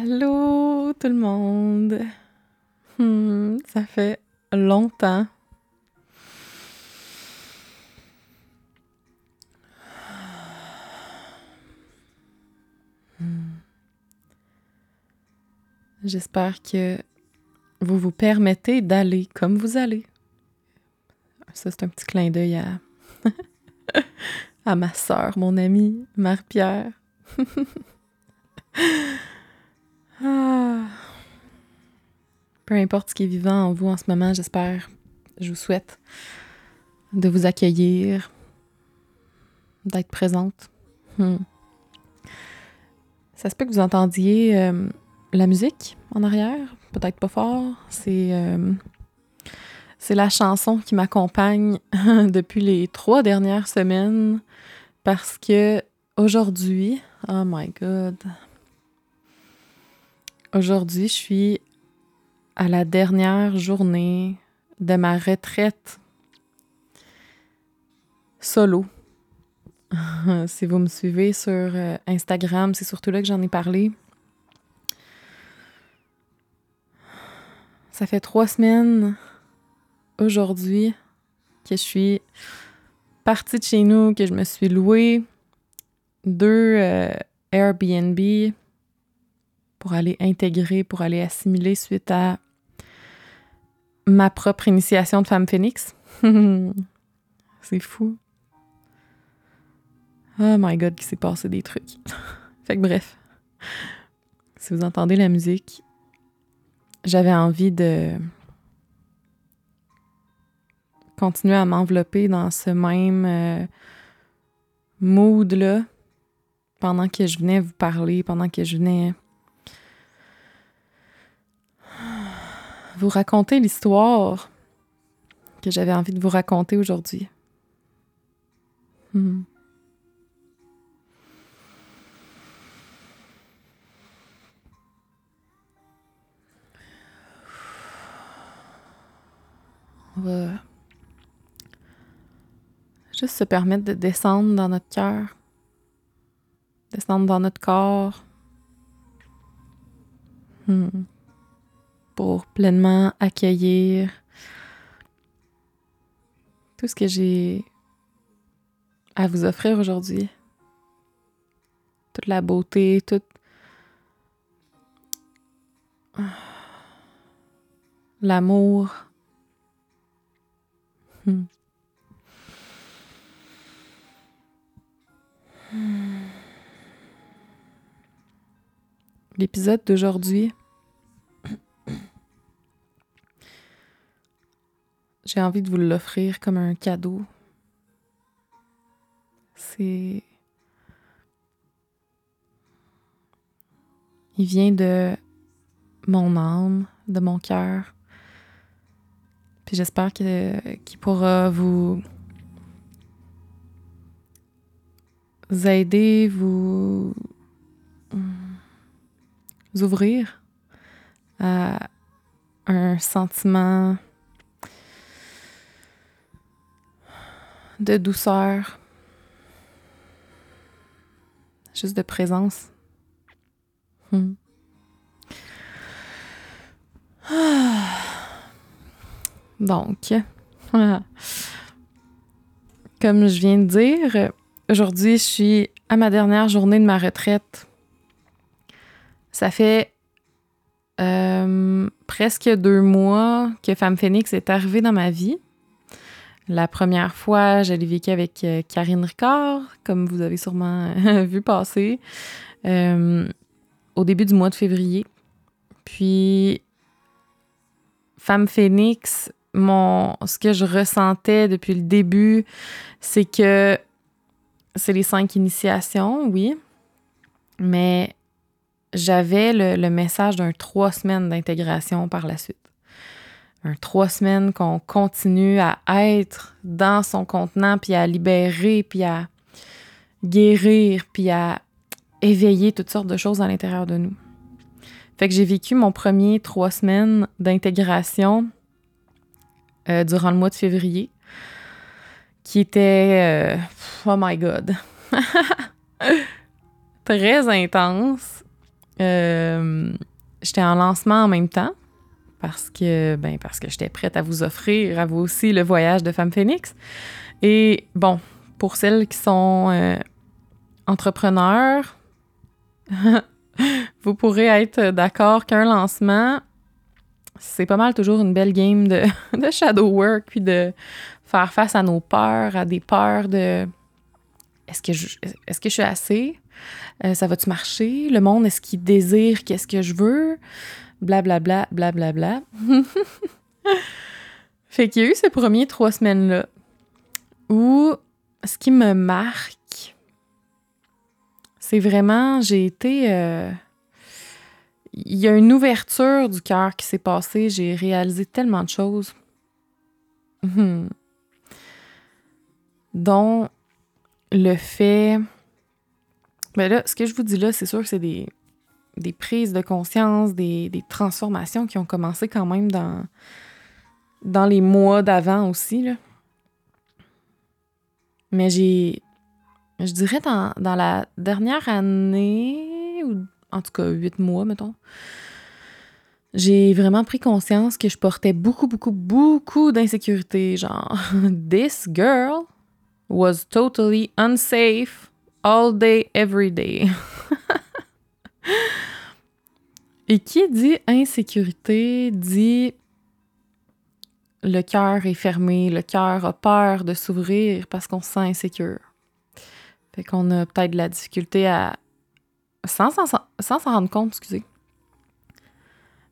Allô tout le monde. Hmm, ça fait longtemps. Hmm. J'espère que vous vous permettez d'aller comme vous allez. Ça, c'est un petit clin d'œil à, ma sœur, mon amie, Marie-Pierre. Ah. Peu importe ce qui est vivant en vous en ce moment, j'espère, je vous souhaite de vous accueillir, d'être présente. Hmm. Ça se peut que vous entendiez euh, la musique en arrière, peut-être pas fort. C'est euh, la chanson qui m'accompagne depuis les trois dernières semaines parce que aujourd'hui, oh my god, Aujourd'hui, je suis à la dernière journée de ma retraite solo. si vous me suivez sur euh, Instagram, c'est surtout là que j'en ai parlé. Ça fait trois semaines aujourd'hui que je suis partie de chez nous, que je me suis louée deux euh, Airbnb pour aller intégrer, pour aller assimiler suite à ma propre initiation de femme phénix. c'est fou. Oh my god, qu'il s'est passé des trucs. fait que bref, si vous entendez la musique, j'avais envie de continuer à m'envelopper dans ce même euh, mood-là pendant que je venais vous parler, pendant que je venais vous raconter l'histoire que j'avais envie de vous raconter aujourd'hui. Hmm. On va juste se permettre de descendre dans notre cœur, descendre dans notre corps. Hmm pour pleinement accueillir tout ce que j'ai à vous offrir aujourd'hui. Toute la beauté, toute l'amour. Hmm. L'épisode d'aujourd'hui J'ai envie de vous l'offrir comme un cadeau. C'est. Il vient de mon âme, de mon cœur. Puis j'espère qu'il pourra vous, vous aider, vous, vous ouvrir à un sentiment de douceur, juste de présence. Hmm. Donc, comme je viens de dire, aujourd'hui, je suis à ma dernière journée de ma retraite. Ça fait euh, presque deux mois que Femme Phoenix est arrivée dans ma vie. La première fois, je l'ai vécu avec euh, Karine Ricard, comme vous avez sûrement vu passer, euh, au début du mois de février. Puis, Femme Phoenix, mon, ce que je ressentais depuis le début, c'est que c'est les cinq initiations, oui, mais j'avais le message d'un trois semaines d'intégration par la suite trois semaines qu'on continue à être dans son contenant, puis à libérer, puis à guérir, puis à éveiller toutes sortes de choses à l'intérieur de nous. Fait que j'ai vécu mon premier trois semaines d'intégration euh, durant le mois de février, qui était, euh, oh my god, très intense. Euh, j'étais en lancement en même temps parce que, ben, parce que j'étais prête à vous offrir à vous aussi le voyage de Femme Phoenix. Et bon, pour celles qui sont euh, entrepreneurs, vous pourrez être d'accord qu'un lancement, c'est pas mal toujours une belle game de, shadow work, puis de faire face à nos peurs, à des peurs de est-ce que je, est-ce que je suis assez? Euh, ça va-tu marcher? Le monde, est-ce qu'il désire qu'est-ce que je veux? Blablabla, blablabla. Bla, bla. fait qu'il y a eu ces premiers trois semaines-là où ce qui me marque, c'est vraiment, j'ai été. Euh, il y a une ouverture du cœur qui s'est passée. J'ai réalisé tellement de choses. Hmm. Dont le fait. Ben là, ce que je vous dis là, c'est sûr que c'est des, des prises de conscience, des, des, transformations qui ont commencé quand même dans, dans les mois d'avant aussi. Là. Mais j'ai. Je dirais dans, dans la dernière année, ou en tout cas huit mois, mettons, j'ai vraiment pris conscience que je portais beaucoup, beaucoup, beaucoup d'insécurité. Genre, this girl was totally unsafe all day, every day. Et qui dit insécurité dit le cœur est fermé, le cœur a peur de s'ouvrir parce qu'on se sent insécure. Fait qu'on a peut-être de la difficulté à. sans s'en rendre compte, excusez.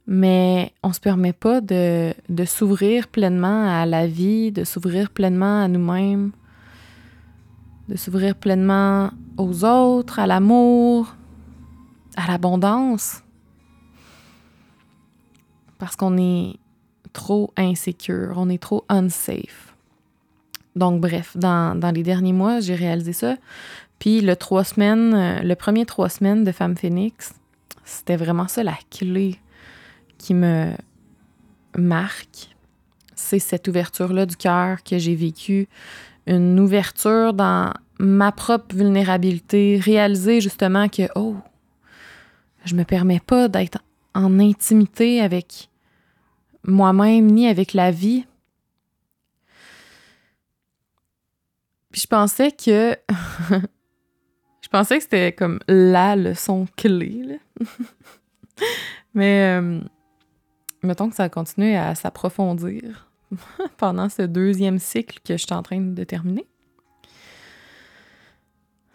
Mais on se permet pas de s'ouvrir pleinement à la vie, de s'ouvrir pleinement à nous-mêmes, de s'ouvrir pleinement aux autres, à l'amour, à l'abondance. Parce qu'on est trop insécure, on est trop unsafe. Donc, bref, dans, les derniers mois, j'ai réalisé ça. Puis le trois semaines, le premier trois semaines de Femme Phoenix, c'était vraiment ça la clé qui me marque. C'est cette ouverture-là du cœur que j'ai vécue. Une ouverture dans ma propre vulnérabilité, réaliser justement que, oh, je me permets pas d'être en intimité avec moi-même ni avec la vie. Puis je pensais que. je pensais que c'était comme la leçon clé. Mais euh, mettons que ça a continué à s'approfondir pendant ce deuxième cycle que je suis en train de terminer.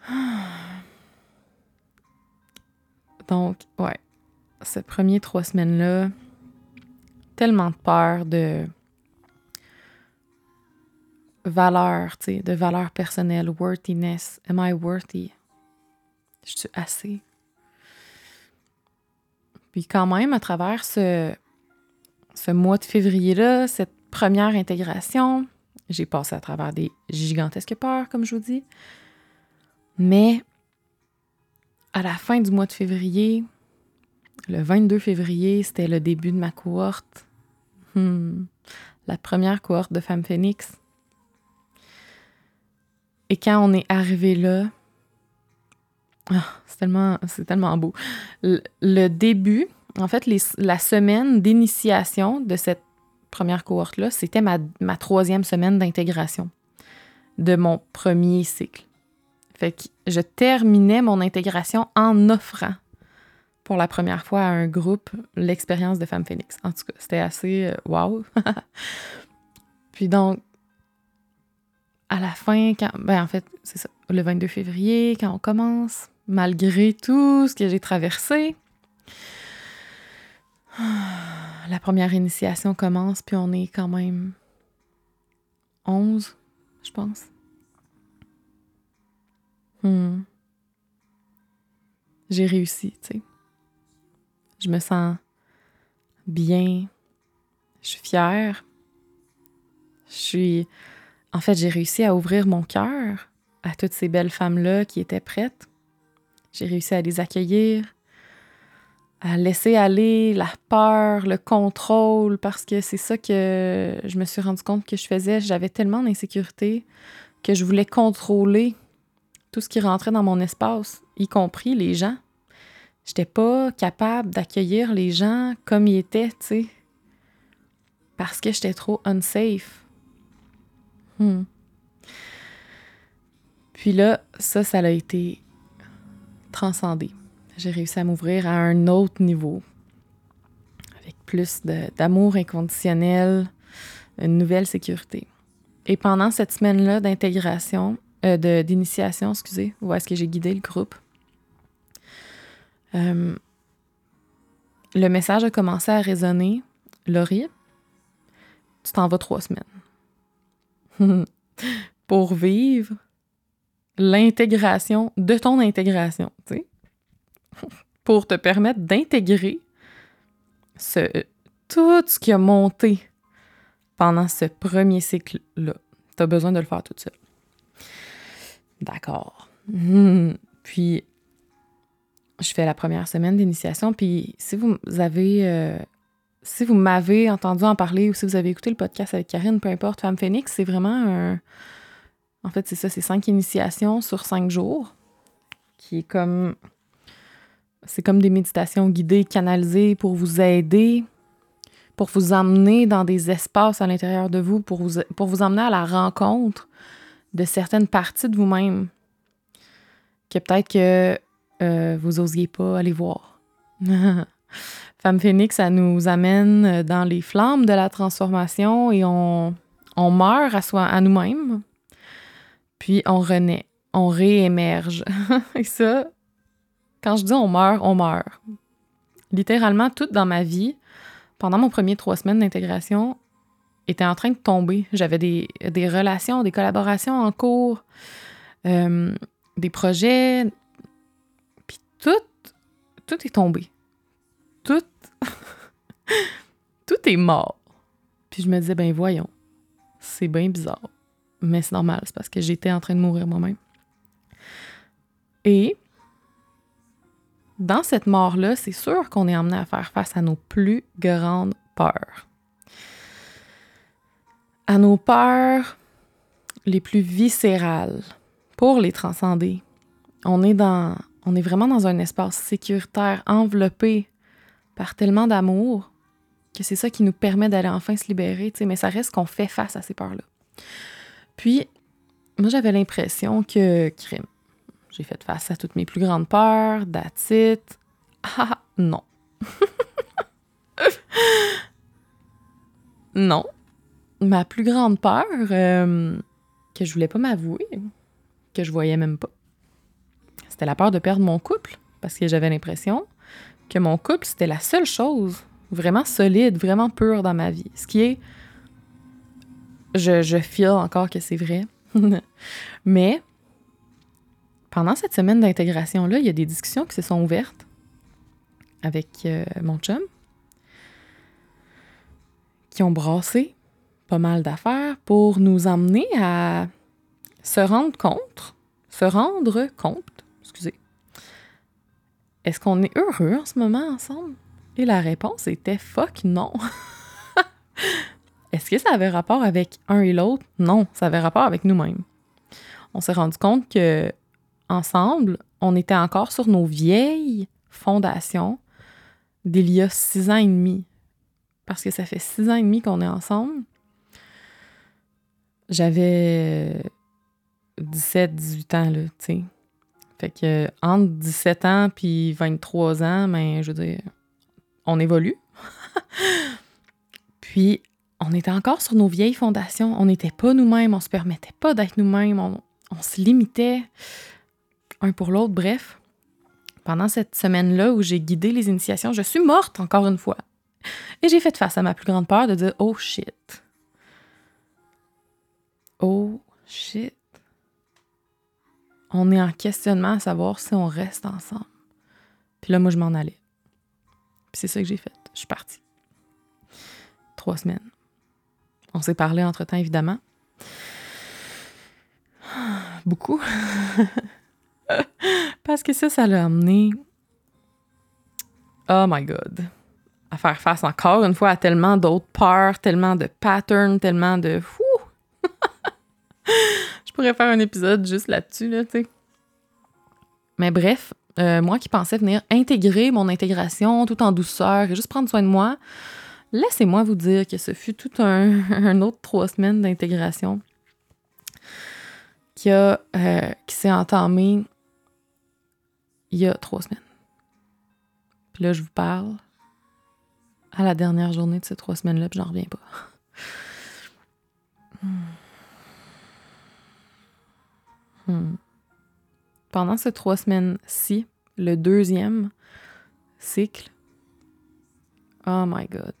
Donc, ouais, ces premiers trois semaines-là, tellement de peur de valeur, tu de valeur personnelle, worthiness. Am I worthy? Je suis assez. Puis quand même, à travers ce, ce mois de février-là, cette première intégration, j'ai passé à travers des gigantesques peurs, comme je vous dis. Mais à la fin du mois de février, le 22 février, c'était le début de ma cohorte. Hmm. La première cohorte de Femmes Phoenix. Et quand on est arrivé là, ah, c'est tellement, tellement beau. Le, début, en fait, la semaine d'initiation de cette première cohorte-là, c'était ma, ma troisième semaine d'intégration de mon premier cycle. Je terminais mon intégration en offrant pour la première fois à un groupe l'expérience de Femme Phoenix. En tout cas, c'était assez euh, wow. Puis donc, à la fin, ben en fait, c'est ça, le 22 février, quand on commence, malgré tout ce que j'ai traversé, la première initiation commence, puis on est quand même 11, je pense. Hmm. J'ai réussi, tu sais. Je me sens bien. Je suis fière. Je suis. En fait, j'ai réussi à ouvrir mon cœur à toutes ces belles femmes-là qui étaient prêtes. J'ai réussi à les accueillir, à laisser aller la peur, le contrôle, parce que c'est ça que je me suis rendu compte que je faisais. J'avais tellement d'insécurité que je voulais contrôler tout ce qui rentrait dans mon espace, y compris les gens. j'étais pas capable d'accueillir les gens comme ils étaient, tu sais. Parce que j'étais trop unsafe. Hmm. Puis là, ça, ça a été transcendé. J'ai réussi à m'ouvrir à un autre niveau, avec plus d'amour inconditionnel, une nouvelle sécurité. Et pendant cette semaine-là d'intégration, euh, d'initiation, excusez, où est-ce que j'ai guidé le groupe, euh, le message a commencé à résonner. Laurie, tu t'en vas trois semaines pour vivre l'intégration de ton intégration, tu sais, pour te permettre d'intégrer ce, tout ce qui a monté pendant ce premier cycle-là. Tu as besoin de le faire tout seul. D'accord. Puis, je fais la première semaine d'initiation. Puis, si vous avez. Euh, si vous m'avez entendu en parler ou si vous avez écouté le podcast avec Karine, peu importe, Femme Phoenix, c'est vraiment un. En fait, c'est ça, c'est cinq initiations sur cinq jours, qui est comme. C'est comme des méditations guidées, canalisées pour vous aider, pour vous emmener dans des espaces à l'intérieur de vous, pour vous, pour vous emmener à la rencontre de certaines parties de vous-même que peut-être que euh, vous osiez pas aller voir. Femme Phoenix, ça nous amène dans les flammes de la transformation et on, on meurt à, à nous-mêmes, puis on renaît, on réémerge. et ça, quand je dis on meurt, on meurt. Littéralement, tout dans ma vie, pendant mon premier trois semaines d'intégration, était en train de tomber. J'avais des, relations, des collaborations en cours, euh, des projets, puis tout, tout est tombé. Tout, tout est mort. Puis je me disais, ben voyons, c'est bien bizarre. Mais c'est normal, c'est parce que j'étais en train de mourir moi-même. Et dans cette mort-là, c'est sûr qu'on est emmené à faire face à nos plus grandes peurs à nos peurs les plus viscérales pour les transcender. On est dans on est vraiment dans un espace sécuritaire enveloppé par tellement d'amour que c'est ça qui nous permet d'aller enfin se libérer, mais ça reste qu'on fait face à ces peurs-là. Puis, moi, j'avais l'impression que, crime, j'ai fait face à toutes mes plus grandes peurs, it. Ah, non. non, ma plus grande peur, euh, que je voulais pas m'avouer, que je voyais même pas, c'était la peur de perdre mon couple. Parce que j'avais l'impression que mon couple, c'était la seule chose vraiment solide, vraiment pure dans ma vie. Ce qui est. Je, je encore que c'est vrai. Mais pendant cette semaine d'intégration-là, il y a des discussions qui se sont ouvertes avec euh, mon chum qui ont brassé pas mal d'affaires pour nous emmener à se rendre compte, se rendre compte, excusez, est-ce qu'on est heureux en ce moment ensemble? Et la réponse était fuck non. Est-ce que ça avait rapport avec un et l'autre? Non, ça avait rapport avec nous-mêmes. On s'est rendu compte que ensemble, on était encore sur nos vieilles fondations d'il y a six ans et demi. Parce que ça fait six ans et demi qu'on est ensemble. J'avais 17, 18 ans, là, tu sais. Fait que entre 17 ans puis 23 ans, ben, je veux dire, on évolue. puis, on était encore sur nos vieilles fondations. On n'était pas nous-mêmes, on se permettait pas d'être nous-mêmes, on, on, se limitait un pour l'autre. Bref, pendant cette semaine-là où j'ai guidé les initiations, je suis morte encore une fois. Et j'ai fait face à ma plus grande peur de dire Oh shit, Oh shit. On est en questionnement à savoir si on reste ensemble. Puis là, moi, je m'en allais. Puis c'est ça que j'ai fait. Je suis partie. Trois semaines. On s'est parlé entre-temps, évidemment. Beaucoup. Parce que ça, ça l'a amené. Oh my God. À faire face encore une fois à tellement d'autres peurs, tellement de patterns, tellement de. je pourrais faire un épisode juste là-dessus, là, tu sais. Mais bref, Euh, moi qui pensais venir intégrer mon intégration tout en douceur et juste prendre soin de moi, laissez-moi vous dire que ce fut tout un, autre trois semaines d'intégration qui, a, euh, qui s'est entamé il y a trois semaines. Puis là, je vous parle à la dernière journée de ces trois semaines-là, puis j'en reviens pas. Hmm. Pendant ces trois semaines-ci, le deuxième cycle, oh my God.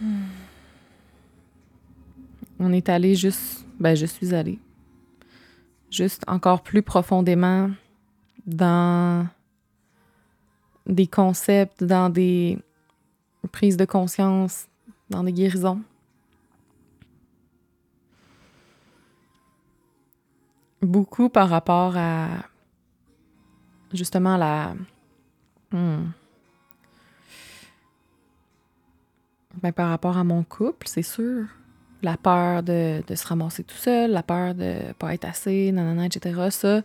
Hmm. On est allé juste, ben je suis allée, juste encore plus profondément dans des concepts, dans des prises de conscience, dans des guérisons. Beaucoup par rapport à justement la. Hmm. Ben, par rapport à mon couple, c'est sûr. La peur de, se ramasser tout seul, la peur de pas être assez, nanana, etc. Ça,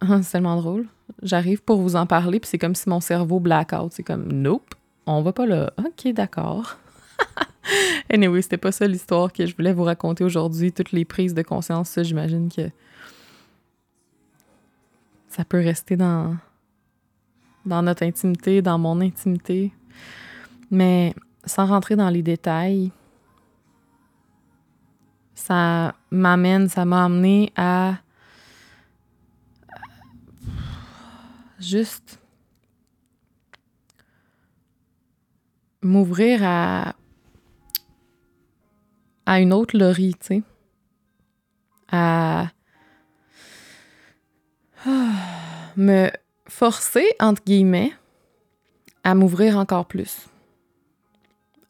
c'est tellement drôle. J'arrive pour vous en parler, puis c'est comme si mon cerveau blackout. C'est comme, nope, on va pas là. Ok, d'accord. anyway, c'était pas ça l'histoire que je voulais vous raconter aujourd'hui. Toutes les prises de conscience, ça, j'imagine que ça peut rester dans, dans notre intimité, dans mon intimité. Mais sans rentrer dans les détails, ça m'amène, ça m'a amené à juste m'ouvrir à à une autre Laurie, tu sais. À me forcer, entre guillemets, à m'ouvrir encore plus,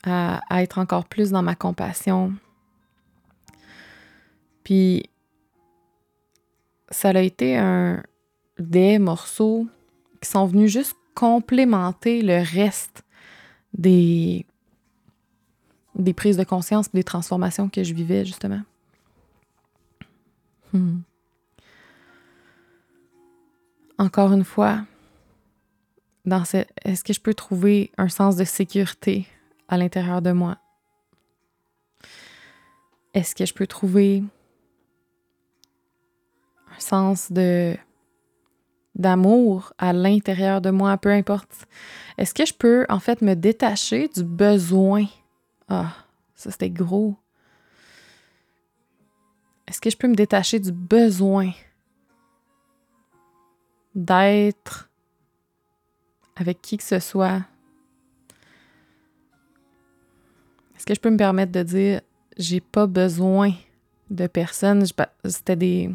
à, être encore plus dans ma compassion. Puis, ça a été un des morceaux qui sont venus juste complémenter le reste des des prises de conscience, des transformations que je vivais, justement. Hmm. Encore une fois, dans est-ce que je peux trouver un sens de sécurité à l'intérieur de moi? Est-ce que je peux trouver un sens de d'amour à l'intérieur de moi, peu importe? Est-ce que je peux en fait me détacher du besoin ah, ça c'était gros. Est-ce que je peux me détacher du besoin d'être avec qui que ce soit? Est-ce que je peux me permettre de dire j'ai pas besoin de personne? C'était des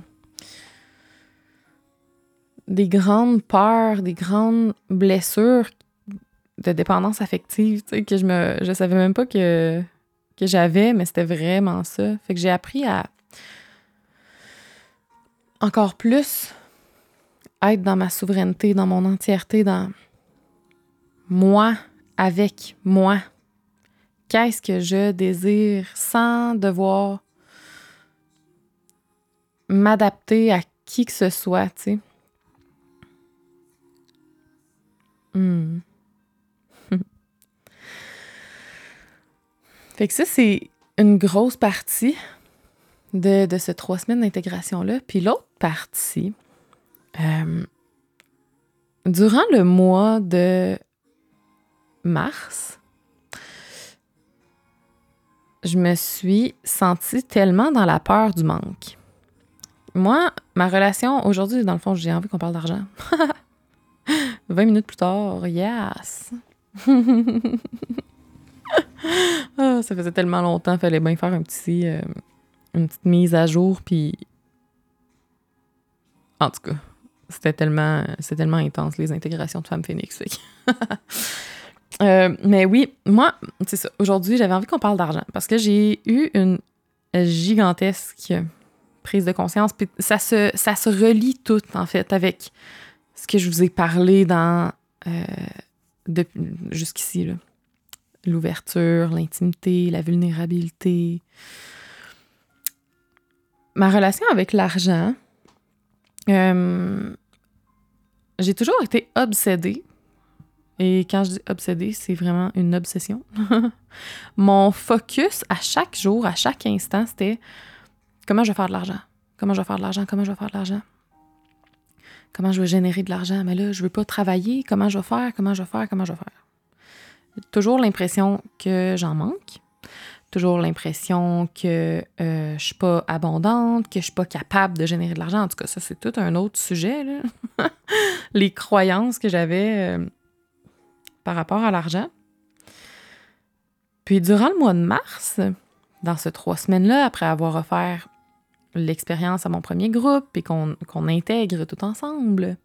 des grandes peurs, des grandes blessures de dépendance affective, tu sais, que je me je savais même pas que, j'avais, mais c'était vraiment ça. Fait que j'ai appris à encore plus être dans ma souveraineté, dans mon entièreté, dans moi avec moi. Qu'est-ce que je désire sans devoir m'adapter à qui que ce soit, tu sais? Hmm. Fait que ça, c'est une grosse partie de, de ces trois semaines d'intégration-là. Puis l'autre partie, euh, durant le mois de mars, je me suis sentie tellement dans la peur du manque. Moi, ma relation aujourd'hui, dans le fond, j'ai envie qu'on parle d'argent. 20 minutes plus tard, yes! ah, ça faisait tellement longtemps, fallait bien faire un petit, euh, une petite mise à jour, puis en tout cas, c'était tellement, tellement intense les intégrations de femmes phoenix. euh, mais oui, moi, c'est ça. Aujourd'hui, j'avais envie qu'on parle d'argent parce que j'ai eu une gigantesque prise de conscience. Ça se, ça se relie tout, en fait, avec ce que je vous ai parlé dans euh, jusqu'ici. L'ouverture, l'intimité, la vulnérabilité. ma relation avec l'argent, euh, j'ai toujours été obsédée. Et quand je dis obsédée, c'est vraiment une obsession. Mon focus à chaque jour, à chaque instant, c'était comment je vais faire de l'argent? Comment je vais faire de l'argent, comment je vais faire de l'argent? Comment je vais générer de l'argent? Mais là, je veux pas travailler. Comment je vais faire, comment je vais faire, comment je vais faire? Toujours l'impression que j'en manque toujours l'impression que euh, je suis pas abondante, que je suis pas capable de générer de l'argent. En tout cas, ça, c'est tout un autre sujet. Les croyances que j'avais euh, par rapport à l'argent. Puis durant le mois de mars, dans ces trois semaines-là, après avoir offert l'expérience à mon premier groupe et qu'on intègre tout ensemble,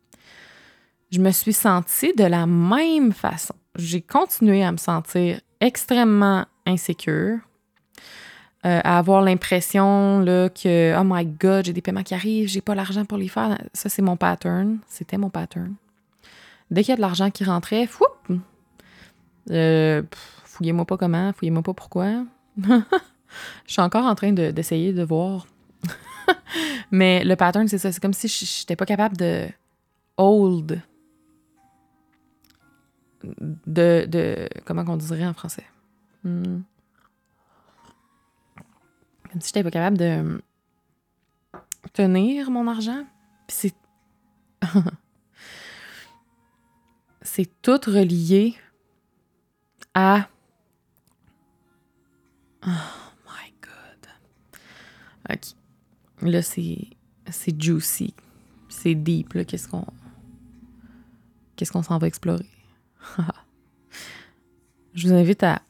je me suis sentie de la même façon. J'ai continué à me sentir extrêmement insécure, euh, à avoir l'impression que oh my god, j'ai des paiements qui arrivent, j'ai pas l'argent pour les faire. Ça, c'est mon pattern. C'était mon pattern. Dès qu'il y a de l'argent qui rentrait, euh, fouillez-moi pas comment, fouillez-moi pas pourquoi. Je suis encore en train d'essayer de, voir. Mais le pattern, c'est ça. C'est comme si je n'étais pas capable de hold. De, de. Comment on dirait en français? Hmm. Comme si j'étais pas capable de tenir mon argent. C'est. c'est tout relié à. Oh my god. OK. Là, c'est. C'est juicy. C'est deep, là. Qu'est-ce qu'on. Qu'est-ce qu'on s'en va explorer? Je vous invite à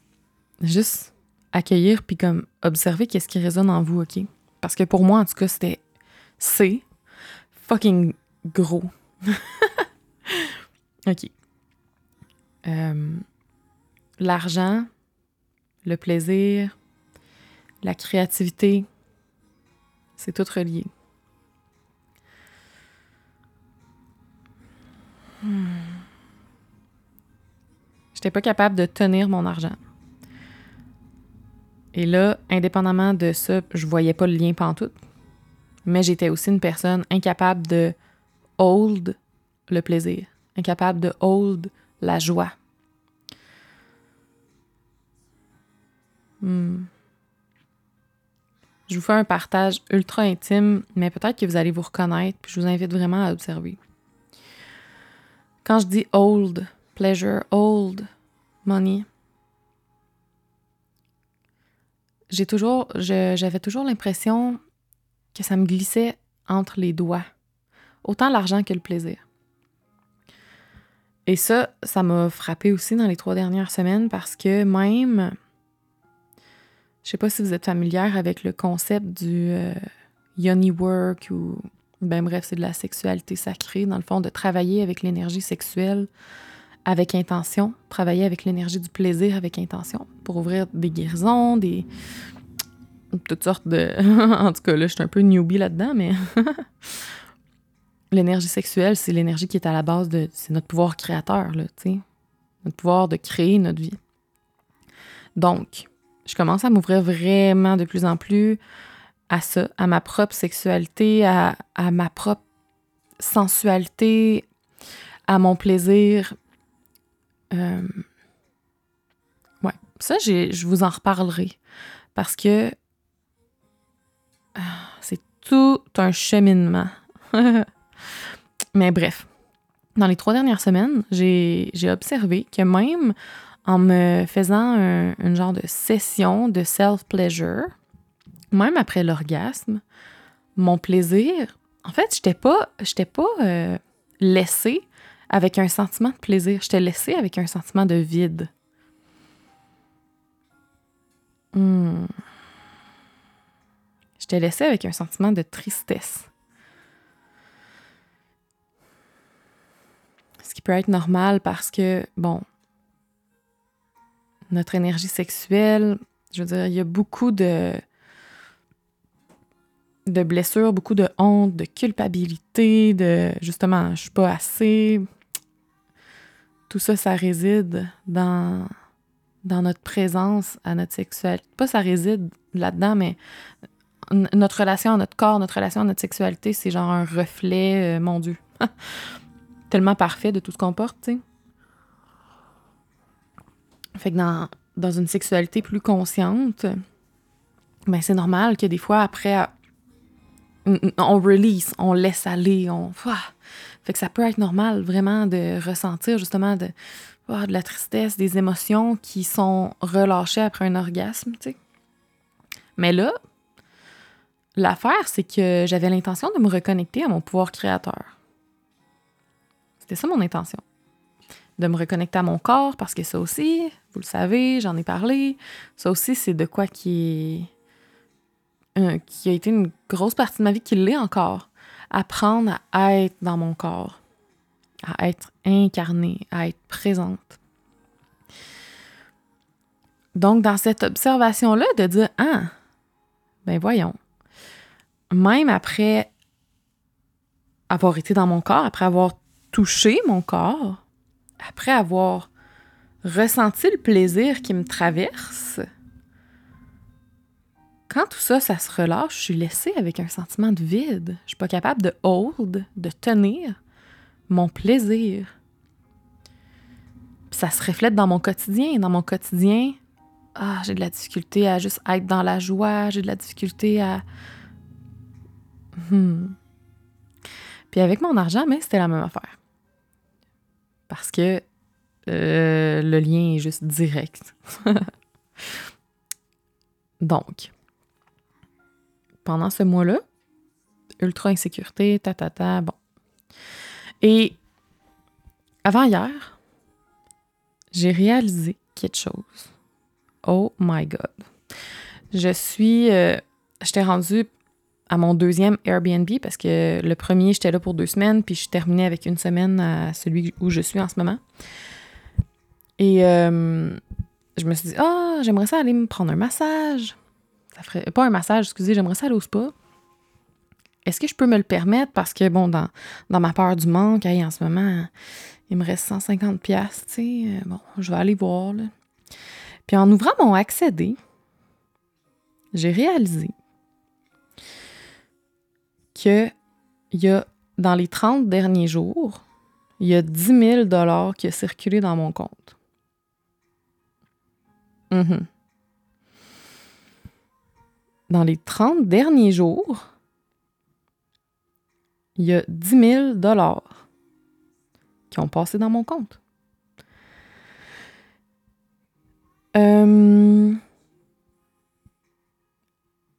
juste accueillir puis comme observer qu'est-ce qui résonne en vous, OK? Parce que pour moi, en tout cas, c'était c'est fucking gros. OK. Euh, l'argent, le plaisir, la créativité, c'est tout relié. Hmm. J'étais pas capable de tenir mon argent. Et là, indépendamment de ça, je voyais pas le lien pantoute. Mais j'étais aussi une personne incapable de hold le plaisir, incapable de hold la joie. Hmm. Je vous fais un partage ultra intime, mais peut-être que vous allez vous reconnaître, puis je vous invite vraiment à observer. Quand je dis hold pleasure, hold money, j'ai toujours, j'avais toujours l'impression que ça me glissait entre les doigts, autant l'argent que le plaisir. Et ça, ça m'a frappé aussi dans les trois dernières semaines parce que même, je sais pas si vous êtes familière avec le concept du euh, yoni work ou, ben bref, c'est de la sexualité sacrée, dans le fond, de travailler avec l'énergie sexuelle avec intention, travailler avec l'énergie du plaisir avec intention pour ouvrir des guérisons, des toutes sortes de en tout cas là, je suis un peu newbie là-dedans mais l'énergie sexuelle, c'est l'énergie qui est à la base de c'est notre pouvoir créateur là, tu sais, notre pouvoir de créer notre vie. Donc, je commence à m'ouvrir vraiment de plus en plus à ça, à ma propre sexualité, à, à ma propre sensualité, à mon plaisir, euh, ouais, ça, je vous en reparlerai. Parce que ah, c'est tout un cheminement. Mais bref, dans les trois dernières semaines, j'ai observé que même en me faisant un, une genre de session de self-pleasure, même après l'orgasme, mon plaisir, en fait, je n'étais pas, pas euh, laissée avec un sentiment de plaisir. Je t'ai laissé avec un sentiment de vide. Hmm. Je t'ai laissé avec un sentiment de tristesse. Ce qui peut être normal parce que, bon, notre énergie sexuelle, je veux dire, il y a beaucoup de, de blessures, beaucoup de honte, de culpabilité, de justement, je suis pas assez, tout ça, ça réside dans, dans notre présence à notre sexualité. Pas ça réside là-dedans, mais notre relation à notre corps, notre relation à notre sexualité, c'est genre un reflet, euh, mon Dieu, tellement parfait de tout ce qu'on porte, tu sais. Fait que dans, dans une sexualité plus consciente, ben c'est normal que des fois, après, on release, on laisse aller, on. Fait que ça peut être normal vraiment de ressentir justement de, de la tristesse, des émotions qui sont relâchées après un orgasme, tu sais. Mais là, l'affaire, c'est que j'avais l'intention de me reconnecter à mon pouvoir créateur. C'était ça mon intention. De me reconnecter à mon corps, parce que ça aussi, vous le savez, j'en ai parlé, ça aussi, c'est de quoi qui qui a été une grosse partie de ma vie, qui l'est encore. Apprendre à être dans mon corps, à être incarnée, à être présente. Donc, dans cette observation-là, de dire Ah, ben voyons. Même après avoir été dans mon corps, après avoir touché mon corps, après avoir ressenti le plaisir qui me traverse, quand tout ça, ça se relâche, je suis laissée avec un sentiment de vide. Je suis pas capable de hold, de tenir mon plaisir. ça se reflète dans mon quotidien. Dans mon quotidien, ah, j'ai de la difficulté à juste être dans la joie, j'ai de la difficulté à. Hmm. Puis avec mon argent, mais c'était la même affaire. Parce que euh, le lien est juste direct. Donc, pendant ce mois-là, ultra insécurité, ta ta ta, bon. Et avant hier, j'ai réalisé quelque chose. Oh my God. Je suis. Euh, j'étais rendue à mon deuxième Airbnb parce que le premier, j'étais là pour deux semaines, puis je terminais avec une semaine à celui où je suis en ce moment. Et euh, je me suis dit, ah, j'aimerais ça aller me prendre un massage. Pas un massage, excusez, j'aimerais ça aller au spa. Est-ce que je peux me le permettre? Parce que, bon, dans, dans ma peur du manque, en ce moment, il me reste 150$, tu sais. Euh, bon, je vais aller voir, là. Puis en ouvrant mon accédé, j'ai réalisé que il y a, dans les 30 derniers jours, il y a 10 000 dollars qui ont circulé dans mon compte. Mhm. Dans les 30 derniers jours, il y a 10 000 dollars qui ont passé dans mon compte. Euh,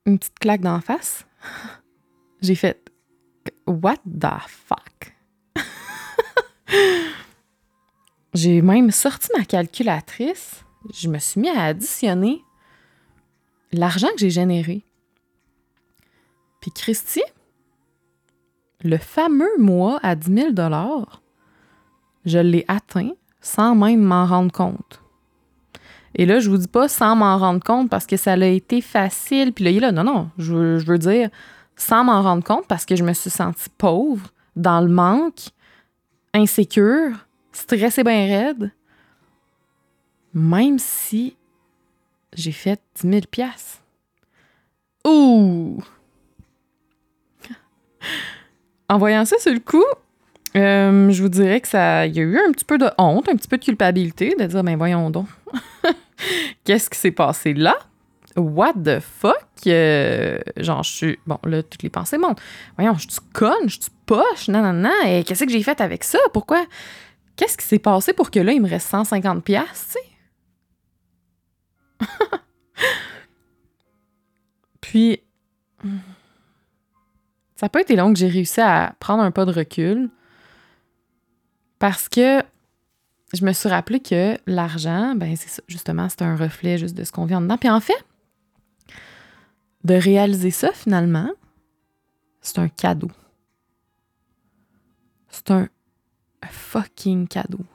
une petite claque d'en face. J'ai fait What the fuck? J'ai même sorti ma calculatrice. Je me suis mis à additionner l'argent que j'ai généré. Puis Christy, le fameux mois à 10 000 je l'ai atteint sans même m'en rendre compte. Et là, je vous dis pas sans m'en rendre compte parce que ça a été facile. Puis là, il est là, non, non, je veux, dire sans m'en rendre compte parce que je me suis sentie pauvre, dans le manque, insécure, stressée bien raide. Même si j'ai fait 10 000 piastres. Ouh! En voyant ça sur le coup, euh, je vous dirais que ça, il y a eu un petit peu de honte, un petit peu de culpabilité de dire, ben voyons donc, qu'est-ce qui s'est passé là? What the fuck? Euh, genre, je suis. Bon, là, toutes les pensées montent. Voyons, je suis conne, je suis poche, non, non, non. Et qu'est-ce que j'ai fait avec ça? Pourquoi? Qu'est-ce qui s'est passé pour que là, il me reste 150$, tu sais? Puis, ça n'a pas été long que j'ai réussi à prendre un pas de recul parce que je me suis rappelé que l'argent, ben c'est justement, c'est un reflet juste de ce qu'on vit en dedans. Puis en fait, de réaliser ça finalement, c'est un cadeau. C'est un fucking cadeau.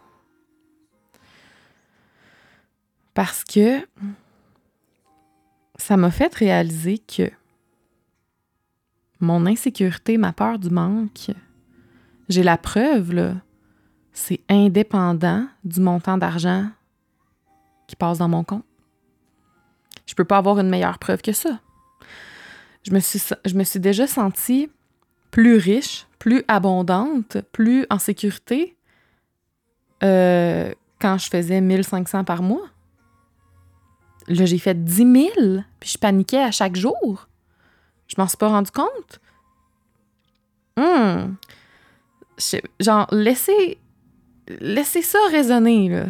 Parce que ça m'a fait réaliser que mon insécurité, ma peur du manque, j'ai la preuve, là, c'est indépendant du montant d'argent qui passe dans mon compte. Je peux pas avoir une meilleure preuve que ça. je me suis, je me suis déjà sentie plus riche, plus abondante, plus en sécurité euh, quand je faisais 1500 par mois. Là, j'ai fait 10 000, puis je paniquais à chaque jour. Je m'en suis pas rendu compte. Hum. Genre, laissez, laissez ça résonner, là.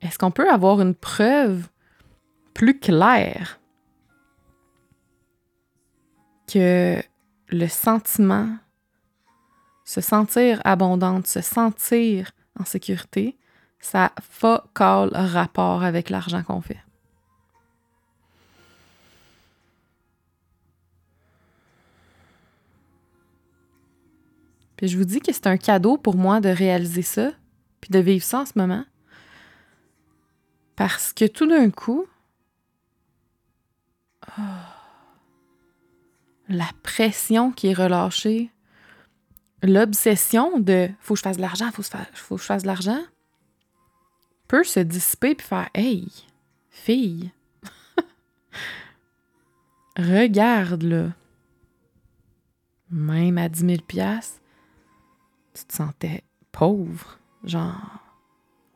Est-ce qu'on peut avoir une preuve plus claire que le sentiment, se sentir abondante, se sentir en sécurité, ça call rapport avec l'argent qu'on fait. Puis je vous dis que c'est un cadeau pour moi de réaliser ça, puis de vivre ça en ce moment. Parce que tout d'un coup, oh, la pression qui est relâchée, l'obsession de faut que je fasse de l'argent, faut, faut que je fasse de l'argent, peut se dissiper puis faire Hey, fille, regarde là. Même à 10 000 tu te sentais pauvre. Genre,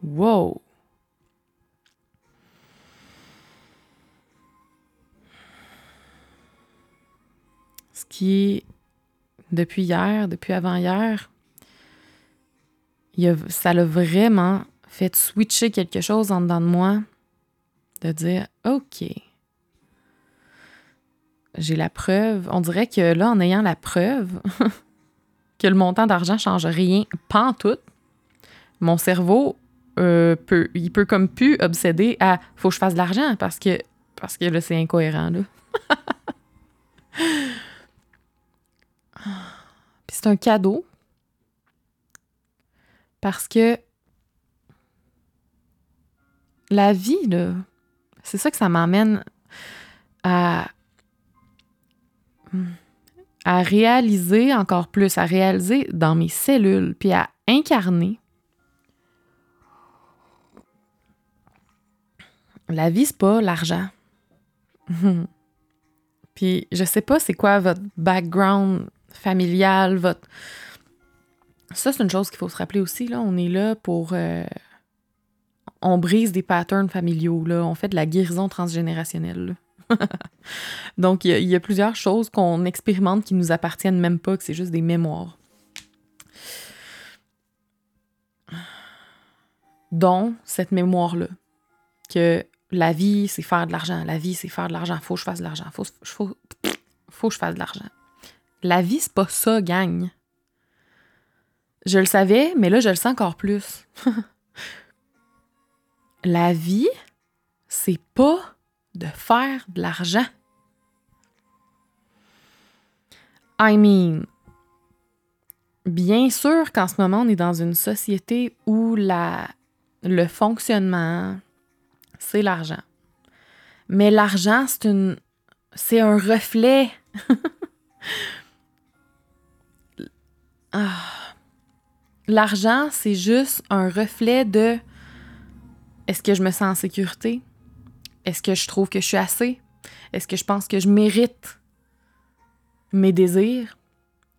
wow! Ce qui est depuis hier, depuis avant-hier, ça l'a vraiment fait switcher quelque chose en dedans de moi, de dire OK. J'ai la preuve. On dirait que là, en ayant la preuve que le montant d'argent change rien, pas tout, mon cerveau euh, peut, il peut comme plus obséder à faut que je fasse de l'argent parce que parce que là c'est incohérent là. Puis c'est un cadeau parce que la vie là, c'est ça que ça m'amène à réaliser encore plus, à réaliser dans mes cellules, puis à incarner. La vie, c'est pas l'argent. puis je sais pas c'est quoi votre background familial, votre. Ça, c'est une chose qu'il faut se rappeler aussi. Là. On est là pour. Euh, on brise des patterns familiaux. Là. On fait de la guérison transgénérationnelle. Donc, il y, a plusieurs choses qu'on expérimente qui nous appartiennent même pas, que c'est juste des mémoires. Dont cette mémoire-là, que la vie, c'est faire de l'argent. La vie, c'est faire de l'argent. Faut que je fasse de l'argent. Faut, faut, faut que je fasse de l'argent. La vie, c'est pas ça, gagne. Je le savais, mais là, je le sens encore plus. la vie, c'est pas de faire de l'argent. I mean, bien sûr qu'en ce moment, on est dans une société où la, le fonctionnement, c'est l'argent. Mais l'argent, c'est c'est un reflet. Ah. L'argent, c'est juste un reflet de est-ce que je me sens en sécurité? Est-ce que je trouve que je suis assez? Est-ce que je pense que je mérite mes désirs?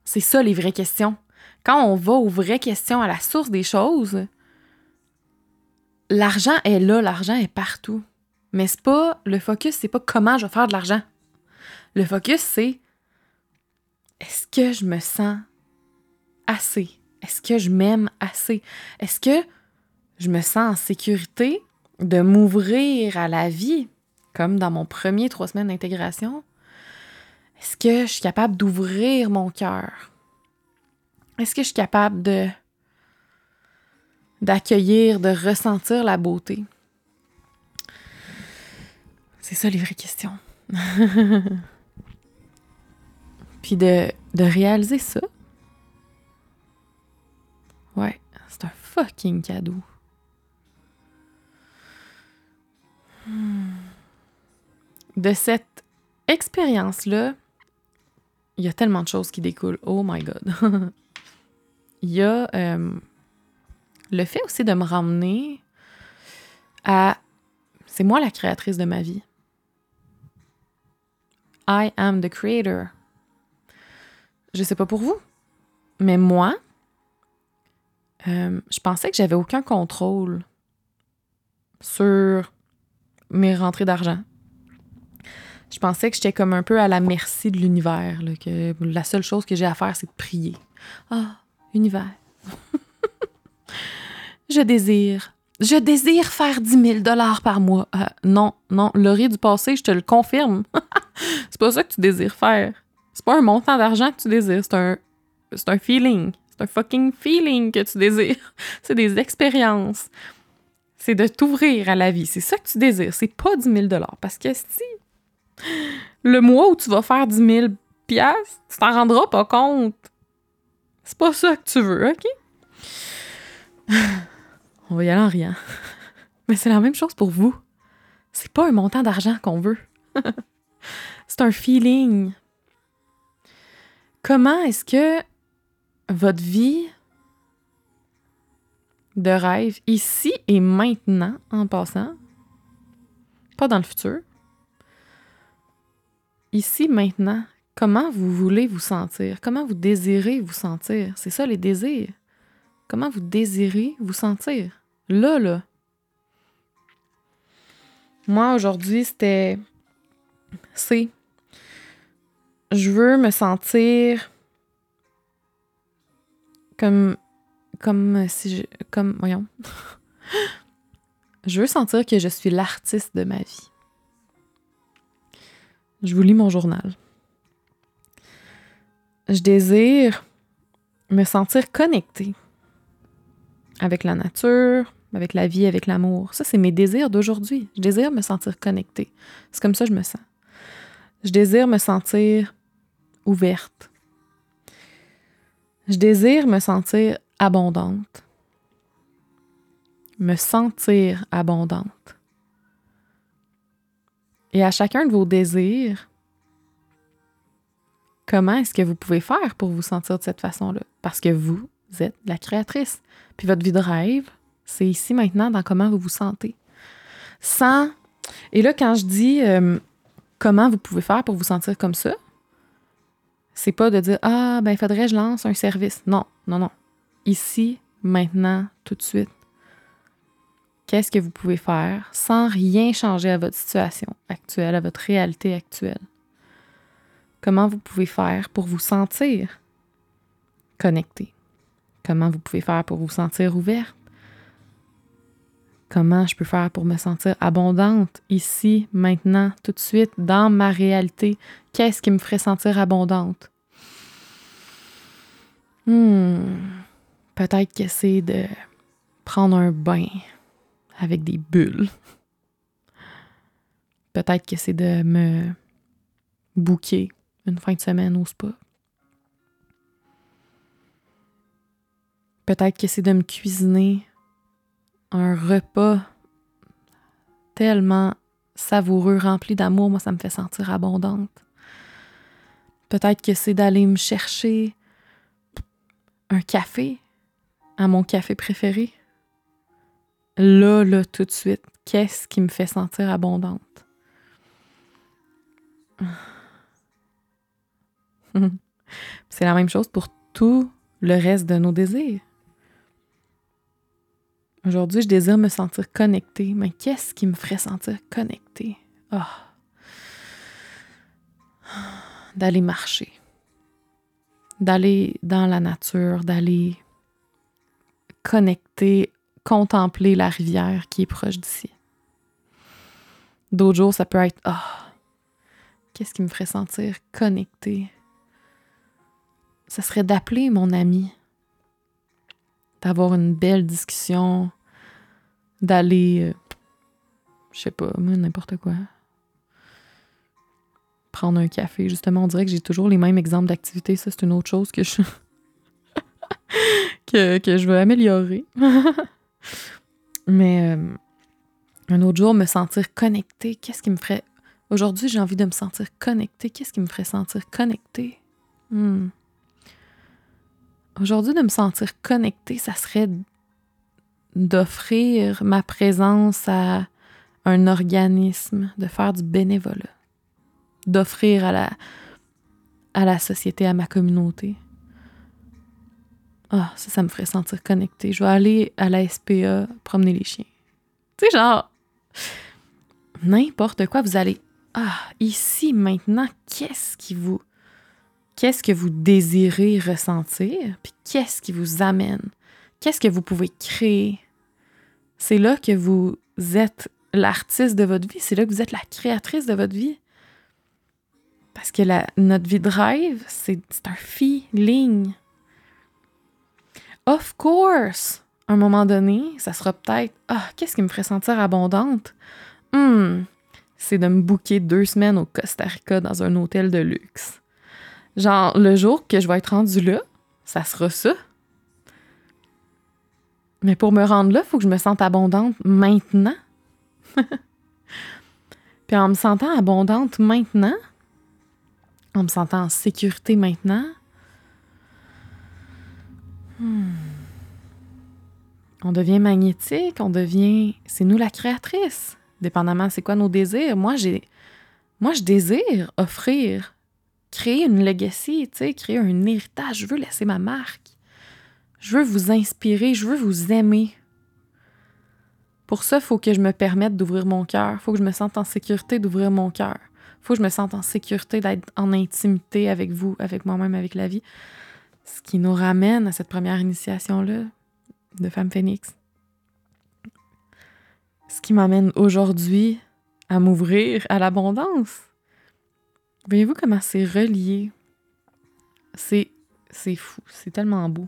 C'est ça les vraies questions. Quand on va aux vraies questions, à la source des choses, l'argent est là, l'argent est partout. Mais c'est pas le focus, c'est pas comment je vais faire de l'argent. Le focus, c'est est-ce que je me sens assez? Est-ce que je m'aime assez? Est-ce que je me sens en sécurité de m'ouvrir à la vie, comme dans mon premier trois semaines d'intégration, est-ce que je suis capable d'ouvrir mon cœur? Est-ce que je suis capable de d'accueillir, de ressentir la beauté? C'est ça les vraies questions. Puis de, de réaliser ça. Ouais, c'est un fucking cadeau. De cette expérience-là, il y a tellement de choses qui découlent. Oh my God. il y a euh, le fait aussi de me ramener à c'est moi la créatrice de ma vie. I am the creator. Je sais pas pour vous, mais moi, euh, je pensais que j'avais aucun contrôle sur mes rentrées d'argent. Je pensais que j'étais comme un peu à la merci de l'univers, que la seule chose que j'ai à faire, c'est de prier. Ah, univers. je désire. Je désire faire 10 000 dollars par mois. Euh, non, non, Laurie du passé, je te le confirme. c'est pas ça que tu désires faire. C'est pas un montant d'argent que tu désires, c'est un, c'est un feeling. C'est un fucking feeling que tu désires. C'est des expériences. C'est de t'ouvrir à la vie. C'est ça que tu désires. C'est pas 10 000 Parce que si le mois où tu vas faire 10 000 piastres, tu t'en rendras pas compte. C'est pas ça que tu veux, OK? On va y aller en rien. Mais c'est la même chose pour vous. C'est pas un montant d'argent qu'on veut. c'est un feeling. Comment est-ce que votre vie de rêve, ici et maintenant, en passant, pas dans le futur, ici, maintenant, comment vous voulez vous sentir? Comment vous désirez vous sentir? C'est ça les désirs. Comment vous désirez vous sentir? Là, là. Moi, aujourd'hui, c'était. C'est. Je veux me sentir comme. Comme si je. Comme. Voyons. je veux sentir que je suis l'artiste de ma vie. Je vous lis mon journal. Je désire me sentir connectée avec la nature, avec la vie, avec l'amour. Ça, c'est mes désirs d'aujourd'hui. Je désire me sentir connectée. C'est comme ça que je me sens. Je désire me sentir ouverte. Je désire me sentir abondante. Me sentir abondante. Et à chacun de vos désirs, comment est-ce que vous pouvez faire pour vous sentir de cette façon-là? Parce que vous êtes la créatrice. Puis votre vie de rêve, c'est ici maintenant dans comment vous vous sentez. Sans. Et là, quand je dis euh, comment vous pouvez faire pour vous sentir comme ça, c'est pas de dire Ah, ben, faudrait que je lance un service. Non, non, non. Ici, maintenant, tout de suite. Qu'est-ce que vous pouvez faire sans rien changer à votre situation actuelle, à votre réalité actuelle? Comment vous pouvez faire pour vous sentir connecté? Comment vous pouvez faire pour vous sentir ouverte? Comment je peux faire pour me sentir abondante ici, maintenant, tout de suite, dans ma réalité? Qu'est-ce qui me ferait sentir abondante? Hmm, peut-être que c'est de prendre un bain avec des bulles. Peut-être que c'est de me bouquer une fin de semaine au spa. Peut-être que c'est de me cuisiner un repas tellement savoureux, rempli d'amour. Moi, ça me fait sentir abondante. Peut-être que c'est d'aller me chercher un café à mon café préféré. Là, là, tout de suite, qu'est-ce qui me fait sentir abondante? C'est la même chose pour tout le reste de nos désirs. Aujourd'hui, je désire me sentir connectée. Mais qu'est-ce qui me ferait sentir connectée? Ah. D'aller marcher. D'aller dans la nature, d'aller connecter, contempler la rivière qui est proche d'ici. D'autres jours, ça peut être Ah, qu'est-ce qui me ferait sentir connectée? Ça serait d'appeler mon ami d'avoir une belle discussion, d'aller, euh, je sais pas, n'importe quoi. Prendre un café, justement, on dirait que j'ai toujours les mêmes exemples d'activités. Ça, c'est une autre chose que je, que, je veux améliorer. Mais euh, un autre jour, me sentir connecté, qu'est-ce qui me ferait. Aujourd'hui, j'ai envie de me sentir connecté. Qu'est-ce qui me ferait sentir connecté? Hmm. Aujourd'hui, de me sentir connectée, ça serait d'offrir ma présence à un organisme, de faire du bénévolat, d'offrir à la, à la société, à ma communauté. Ah, ça, ça me ferait sentir connecté. Je vais aller à la SPA promener les chiens. Tu sais, genre, n'importe quoi, vous allez. Ah, ici, maintenant, qu'est-ce qui vous. Qu'est-ce que vous désirez ressentir? Puis qu'est-ce qui vous amène? Qu'est-ce que vous pouvez créer? C'est là que vous êtes l'artiste de votre vie, c'est là que vous êtes la créatrice de votre vie. Parce que notre vie de rêve, c'est un feeling. Of course, à un moment donné, ça sera peut-être Ah, qu'est-ce qui me ferait sentir abondante? Hmm, c'est de me booker deux semaines au Costa Rica dans un hôtel de luxe. Genre, le jour que je vais être rendue là, ça sera ça. Mais pour me rendre là, il faut que je me sente abondante maintenant. Puis en me sentant abondante maintenant, en me sentant en sécurité maintenant, hmm, on devient magnétique, on devient. C'est nous la créatrice, dépendamment c'est quoi nos désirs. Moi, j'ai. Moi, je désire offrir, créer une legacy, créer un héritage. Je veux laisser ma marque. Je veux vous inspirer, je veux vous aimer. Pour ça, il faut que je me permette d'ouvrir mon cœur. Il faut que je me sente en sécurité d'ouvrir mon cœur. Il faut que je me sente en sécurité d'être en intimité avec vous, avec moi-même, avec la vie. Ce qui nous ramène à cette première initiation-là de Femme Phoenix. Ce qui m'amène aujourd'hui à m'ouvrir à l'abondance. Voyez-vous comment c'est relié? C'est, c'est fou. C'est tellement beau.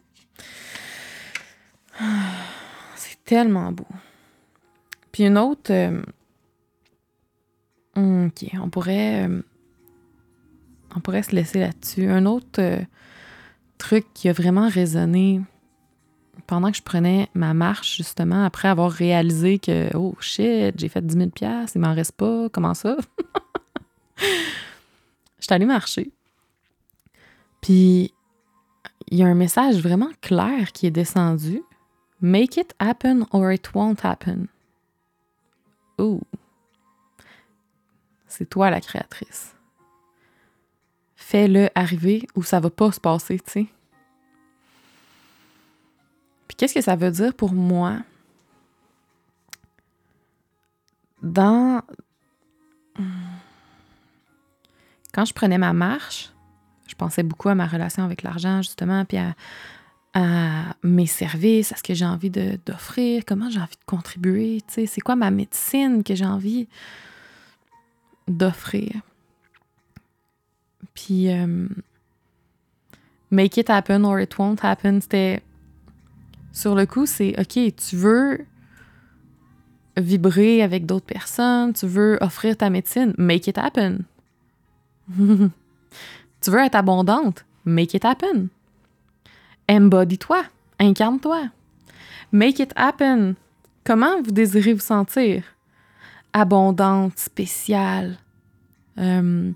C'est tellement beau. Puis une autre. Euh, ok, on pourrait. Euh, on pourrait se laisser là-dessus. Un autre euh, truc qui a vraiment résonné pendant que je prenais ma marche, justement, après avoir réalisé que, oh shit, j'ai fait 10 000 il m'en reste pas, comment ça? je suis allée marcher. Puis, il y a un message vraiment clair qui est descendu. Make it happen or it won't happen. Oh, c'est toi la créatrice. Fais-le arriver ou ça va pas se passer, tu sais. Puis qu'est-ce que ça veut dire pour moi? Dans. Quand je prenais ma marche, je pensais beaucoup à ma relation avec l'argent, justement, puis à, mes services, à ce que j'ai envie d'offrir, comment j'ai envie de contribuer, tu sais, c'est quoi ma médecine que j'ai envie d'offrir? Puis, euh, make it happen or it won't happen, c'était. Sur le coup, c'est OK, tu veux vibrer avec d'autres personnes, tu veux offrir ta médecine, make it happen. tu veux être abondante, make it happen. Embody-toi, incarne-toi. Make it happen. Comment vous désirez vous sentir? Abondante, spéciale, euh,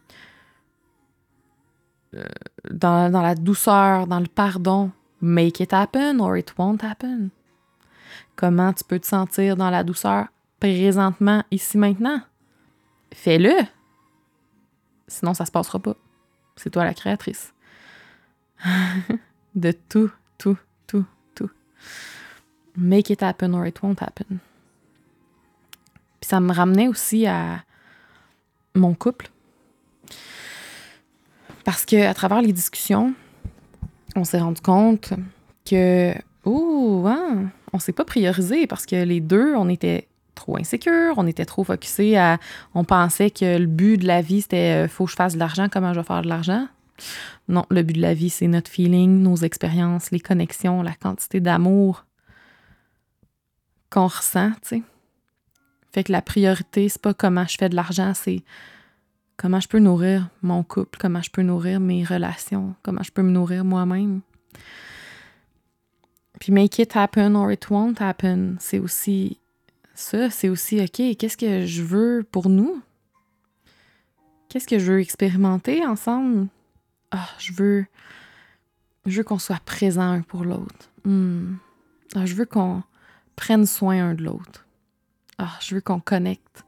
euh, dans, dans la douceur, dans le pardon. Make it happen or it won't happen. Comment tu peux te sentir dans la douceur présentement, ici, maintenant? Fais-le. Sinon, ça se passera pas. C'est toi la créatrice. de tout, tout, tout, tout. Make it happen or it won't happen. Puis ça me ramenait aussi à mon couple. Parce que à travers les discussions, on s'est rendu compte que, oh, hein, on s'est pas priorisé parce que les deux, on était trop insécures, on était trop focusés à. On pensait que le but de la vie, c'était euh, faut que je fasse de l'argent, comment je vais faire de l'argent? Non, le but de la vie, c'est notre feeling, nos expériences, les connexions, la quantité d'amour qu'on ressent, tu sais. Fait que la priorité, c'est pas comment je fais de l'argent, c'est comment je peux nourrir mon couple, comment je peux nourrir mes relations, comment je peux me nourrir moi-même. Puis make it happen or it won't happen, c'est aussi ça, c'est aussi OK, qu'est-ce que je veux pour nous? Qu'est-ce que je veux expérimenter ensemble? Ah, je veux. Je veux qu'on soit présent un pour l'autre. Hmm. Ah, je veux qu'on prenne soin un de l'autre. Ah, je veux qu'on connecte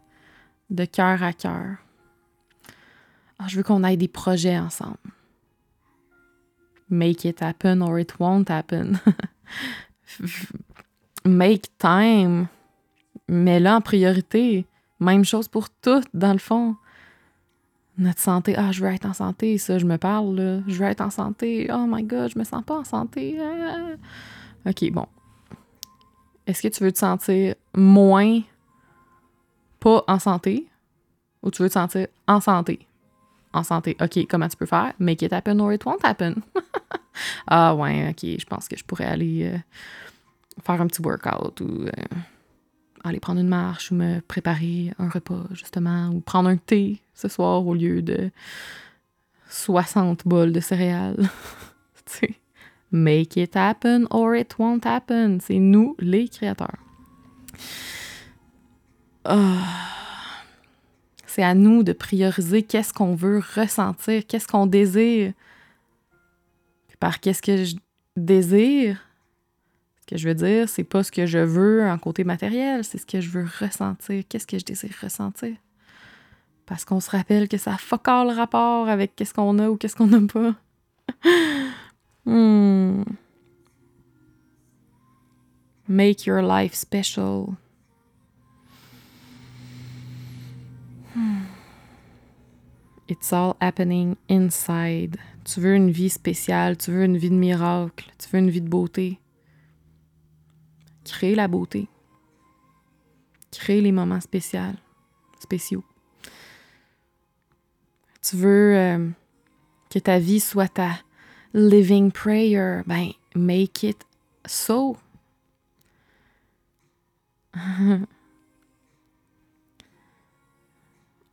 de cœur à cœur. Ah, je veux qu'on ait des projets ensemble. Make it happen or it won't happen. Make time. Mais là, en priorité, même chose pour tout, dans le fond. Notre santé, ah, je veux être en santé, ça, je me parle, là. Je veux être en santé. Oh my God, je me sens pas en santé. Ah. OK, bon. Est-ce que tu veux te sentir moins pas en santé ou tu veux te sentir en santé? En santé. OK, comment tu peux faire? Make it happen or it won't happen. ah ouais, OK, je pense que je pourrais aller euh, faire un petit workout ou euh, aller prendre une marche ou me préparer un repas, justement, ou prendre un thé ce soir au lieu de 60 bols de céréales. Make it happen or it won't happen. C'est nous, les créateurs. Ah. C'est à nous de prioriser qu'est-ce qu'on veut ressentir, qu'est-ce qu'on désire. par qu'est-ce que je désire, que je veux dire, c'est pas ce que je veux en côté matériel, c'est ce que je veux ressentir. Qu'est-ce que je désire ressentir? Parce qu'on se rappelle que ça a fuck all rapport avec qu'est-ce qu'on a ou qu'est-ce qu'on n'a pas. Hmm. Make your life special. Hmm. It's all happening inside. Tu veux une vie spéciale, tu veux une vie de miracle, tu veux une vie de beauté. Crée la beauté. Crée les moments spéciaux. spéciaux. Tu veux euh, que ta vie soit ta living prayer, ben, make it so.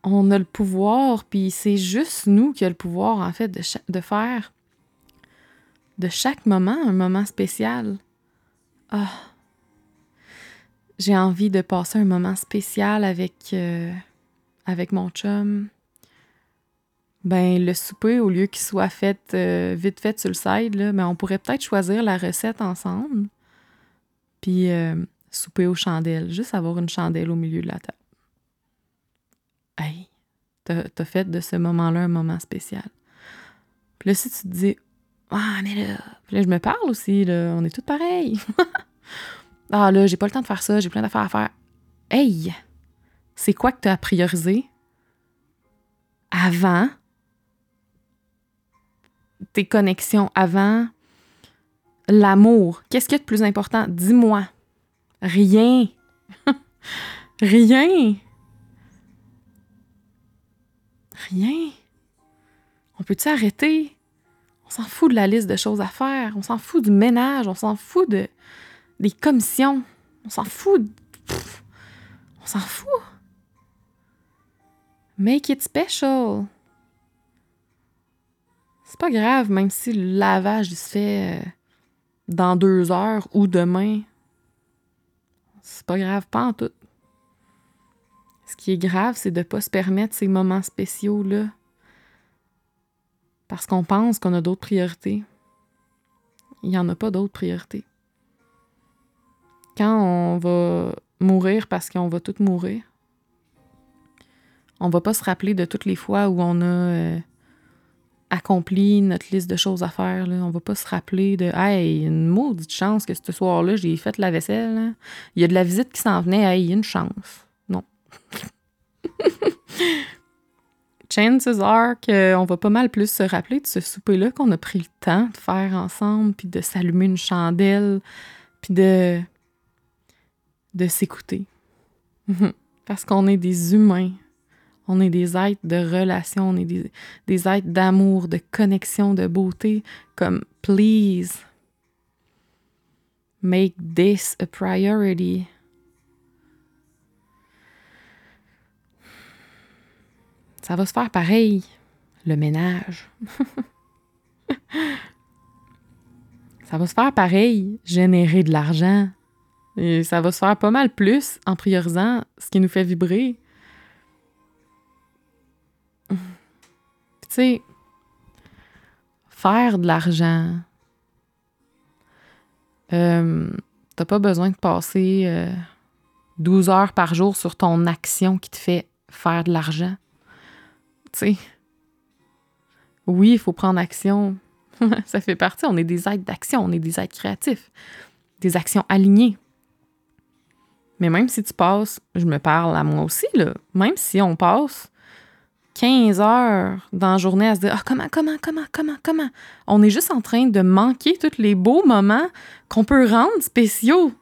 On a le pouvoir, puis c'est juste nous qui a le pouvoir, en fait, de, de faire de chaque moment un moment spécial. Ah! J'ai envie de passer un moment spécial avec, euh, avec mon chum ben le souper, au lieu qu'il soit fait euh, vite fait sur le side, là, ben, on pourrait peut-être choisir la recette ensemble. Puis euh, souper aux chandelles. Juste avoir une chandelle au milieu de la table. Hey, t'as fait de ce moment-là un moment spécial. Puis là, si tu te dis Ah, mais là, là, je me parle aussi, là, on est tous pareils. ah là, j'ai pas le temps de faire ça, j'ai plein d'affaires à faire. Hey! C'est quoi que tu as priorisé avant tes connexions avant l'amour? Qu'est-ce qui est de plus important? Dis-moi. Rien. Rien. Rien. On peut-tu arrêter? On s'en fout de la liste de choses à faire. On s'en fout du ménage. On s'en fout de, des commissions. On s'en fout. on s'en fout. Make it special. C'est pas grave, même si le lavage se fait euh, dans deux heures ou demain. C'est pas grave, pas en tout. Ce qui est grave, c'est de pas se permettre ces moments spéciaux-là. Parce qu'on pense qu'on a d'autres priorités. Il n'y en a pas d'autres priorités. Quand on va mourir parce qu'on va tous mourir, on va pas se rappeler de toutes les fois où on a euh, accompli notre liste de choses à faire. Là. On va pas se rappeler de Hey, une maudite chance que ce soir-là, j'ai fait la vaisselle. Il y a de la visite qui s'en venait. Hey, une chance. Non. Chances are qu'on va pas mal plus se rappeler de ce souper-là qu'on a pris le temps de faire ensemble, puis de s'allumer une chandelle, puis de, de s'écouter. Parce qu'on est des humains. On est des êtres de relation, on est des, des êtres d'amour, de connexion, de beauté, comme please, make this a priority. Ça va se faire pareil, le ménage. ça va se faire pareil, générer de l'argent. Et ça va se faire pas mal plus en priorisant ce qui nous fait vibrer tu sais, faire de l'argent, euh, T'as pas besoin de passer 12 euh, heures par jour sur ton action qui te fait faire de l'argent. Tu sais. Oui, il faut prendre action. ça fait partie. On est des êtres d'action, on est des êtres créatifs, des actions alignées. Mais même si tu passes, je me parle à moi aussi, là, même si on passe 15 heures dans la journée à se dire Ah, comment, comment, comment, comment, comment? On est juste en train de manquer tous les beaux moments qu'on peut rendre spéciaux.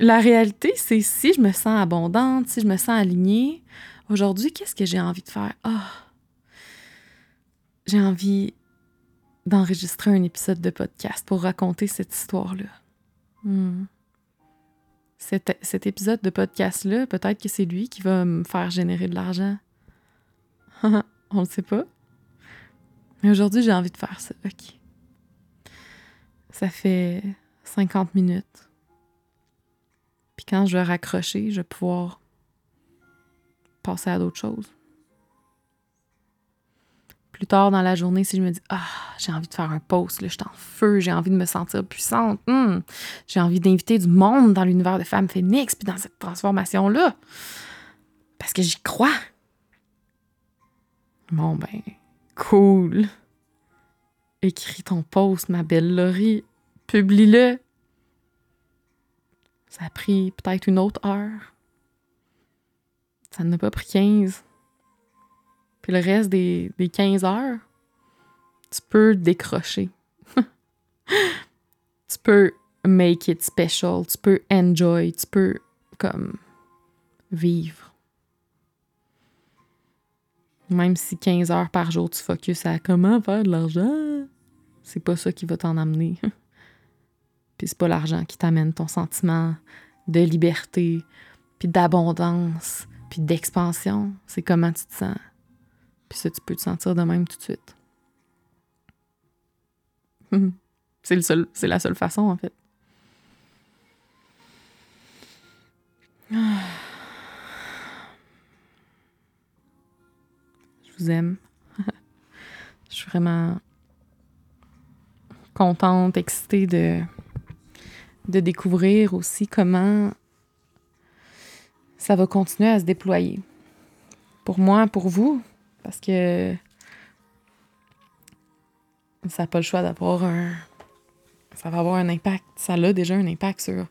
La réalité, c'est si je me sens abondante, si je me sens alignée, aujourd'hui, qu'est-ce que j'ai envie de faire? Ah, j'ai envie d'enregistrer un épisode de podcast pour raconter cette histoire-là. Hmm cet, épisode de podcast-là, peut-être que c'est lui qui va me faire générer de l'argent. On ne sait pas. Mais aujourd'hui, j'ai envie de faire ça. OK. Ça fait 50 minutes. Puis quand je vais raccrocher, je vais pouvoir passer à d'autres choses plus tard dans la journée, si je me dis Ah, j'ai envie de faire un post, là, je suis en feu, j'ai envie de me sentir puissante, hmm, j'ai envie d'inviter du monde dans l'univers de Femmes Phoenix, puis dans cette transformation-là. Parce que j'y crois. Bon, ben, cool. Écris ton post, ma belle Laurie. Publie-le. Ça a pris peut-être une autre heure. Ça n'a pas pris 15. Puis le reste des, des 15 heures, tu peux décrocher. tu peux make it special, tu peux enjoy, tu peux comme vivre. Même si 15 heures par jour, tu focuses à comment faire de l'argent, c'est pas ça qui va t'en amener. puis c'est pas l'argent qui t'amène ton sentiment de liberté, puis d'abondance, puis d'expansion. C'est comment tu te sens. Puis ça, tu peux te sentir de même tout de suite. c'est, le seul, c'est la seule façon, en fait. Je vous aime. Je suis vraiment contente, excitée de, de découvrir aussi comment ça va continuer à se déployer. Pour moi, pour vous, parce que ça n'a pas le choix d'avoir un. Ça va avoir un impact. Ça a déjà un impact sur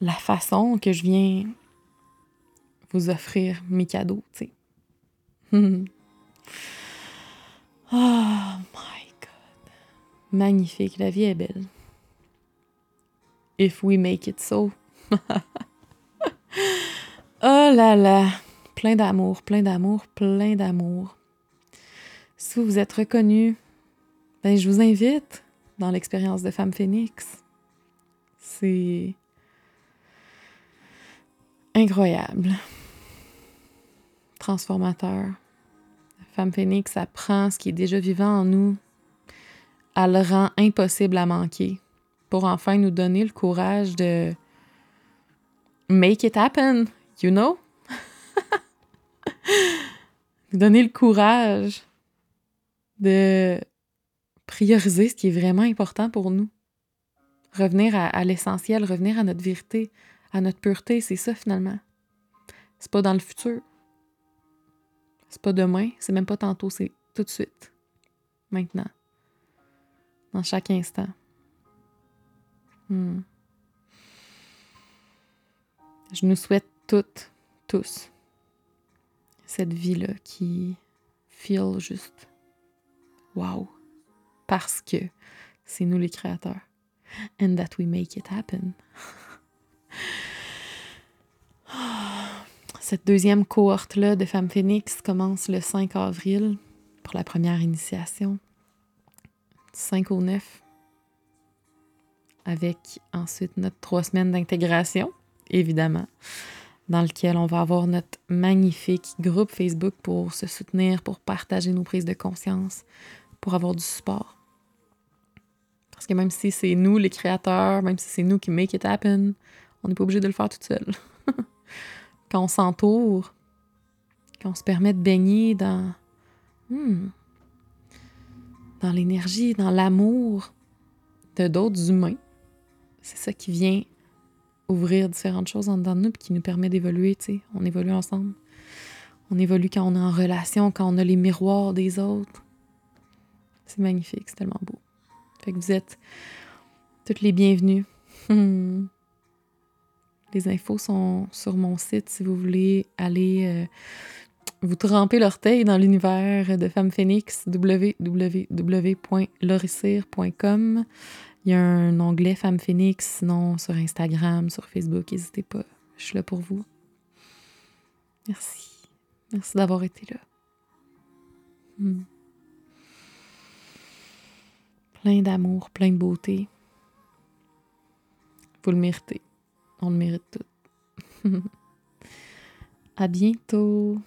la façon que je viens vous offrir mes cadeaux, tu sais. oh my God. Magnifique. La vie est belle. If we make it so. oh là là plein d'amour, plein d'amour, plein d'amour. Si vous êtes reconnu, ben, je vous invite dans l'expérience de Femme Phoenix. C'est incroyable. Transformateur. Femme Phoenix apprend ce qui est déjà vivant en nous, elle le rend impossible à manquer pour enfin nous donner le courage de make it happen, you know? donner le courage de prioriser ce qui est vraiment important pour nous. Revenir à, l'essentiel, revenir à notre vérité, à notre pureté, c'est ça finalement. C'est pas dans le futur. C'est pas demain, c'est même pas tantôt, c'est tout de suite. Maintenant. Dans chaque instant. Hmm. Je nous souhaite toutes, tous, cette vie-là qui feel juste wow. Parce que c'est nous les créateurs. And that we make it happen. Cette deuxième cohorte-là de Femmes Phoenix commence le 5 avril pour la première initiation. 5 au 9. Avec ensuite notre trois semaines d'intégration, évidemment dans lequel on va avoir notre magnifique groupe Facebook pour se soutenir, pour partager nos prises de conscience, pour avoir du support. Parce que même si c'est nous les créateurs, même si c'est nous qui make it happen, on n'est pas obligé de le faire tout seul. quand on s'entoure, quand on se permet de baigner dans, hmm, dans l'énergie, dans l'amour de d'autres humains, c'est ça qui vient ouvrir différentes choses en dedans de nous puis qui nous permet d'évoluer, tu sais. On évolue ensemble. On évolue quand on est en relation, quand on a les miroirs des autres. C'est magnifique, c'est tellement beau. Fait que vous êtes toutes les bienvenues. Les infos sont sur mon site si vous voulez aller euh, vous tremper l'orteil dans l'univers de Femme Phoenix, www.loricire.com. Il y a un onglet Femme Phoenix, sinon sur Instagram, sur Facebook, n'hésitez pas. Je suis là pour vous. Merci. Merci d'avoir été là. Hmm. Plein d'amour, plein de beauté. Vous le méritez. On le mérite tout. à bientôt.